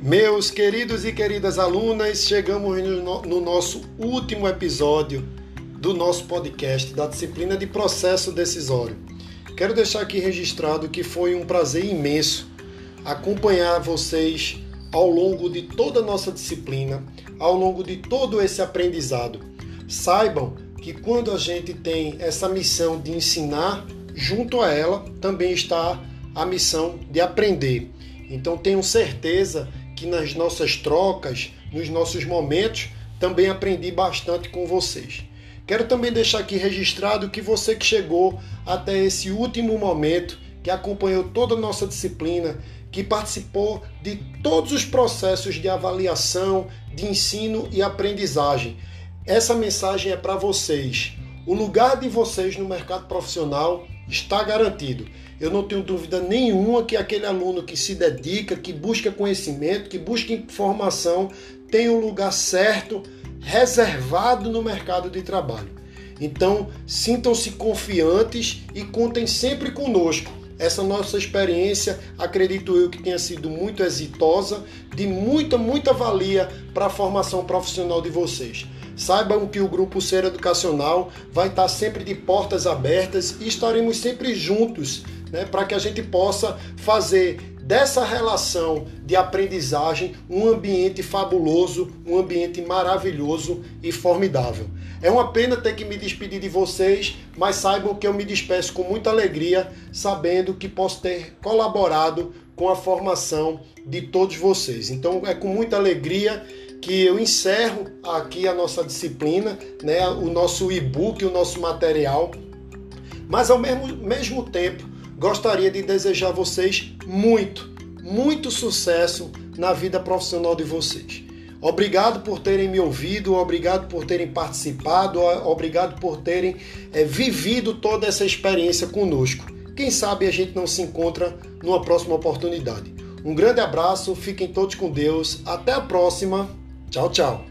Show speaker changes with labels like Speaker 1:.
Speaker 1: Meus queridos e queridas alunas, chegamos no, no, nosso último episódio do nosso podcast da disciplina de processo decisório. Quero deixar aqui registrado que foi um prazer imenso acompanhar vocês ao longo de toda a nossa disciplina, ao longo de todo esse aprendizado. Saibam que quando a gente tem essa missão de ensinar, junto a ela também está a missão de aprender. Então tenham certeza que nas nossas trocas, nos nossos momentos, também aprendi bastante com vocês. Quero também deixar aqui registrado que você que chegou até esse último momento, que acompanhou toda a nossa disciplina, que participou de todos os processos de avaliação, de ensino e aprendizagem. Essa mensagem é para vocês. O lugar de vocês no mercado profissional está garantido. Eu não tenho dúvida nenhuma que aquele aluno que se dedica, que busca conhecimento, que busca informação, tem um lugar certo, reservado no mercado de trabalho. Então, sintam-se confiantes e contem sempre conosco. Essa nossa experiência, acredito eu que tenha sido muito exitosa, de muita, muita valia para a formação profissional de vocês. Saibam que o Grupo Ser Educacional vai estar sempre de portas abertas e estaremos sempre juntos né, para que a gente possa fazer dessa relação de aprendizagem um ambiente fabuloso, um ambiente maravilhoso e formidável. É uma pena ter que me despedir de vocês, mas saibam que eu me despeço com muita alegria, sabendo que posso ter colaborado com a formação de todos vocês. Então é com muita alegria que eu encerro aqui a nossa disciplina, né, o nosso e-book, o nosso material. Mas ao mesmo, mesmo tempo, gostaria de desejar a vocês muito, muito sucesso na vida profissional de vocês. Obrigado por terem me ouvido, obrigado por terem participado, obrigado por terem é, vivido toda essa experiência conosco. Quem sabe a gente não se encontra numa próxima oportunidade. Um grande abraço, fiquem todos com Deus, até a próxima. Tchau, tchau.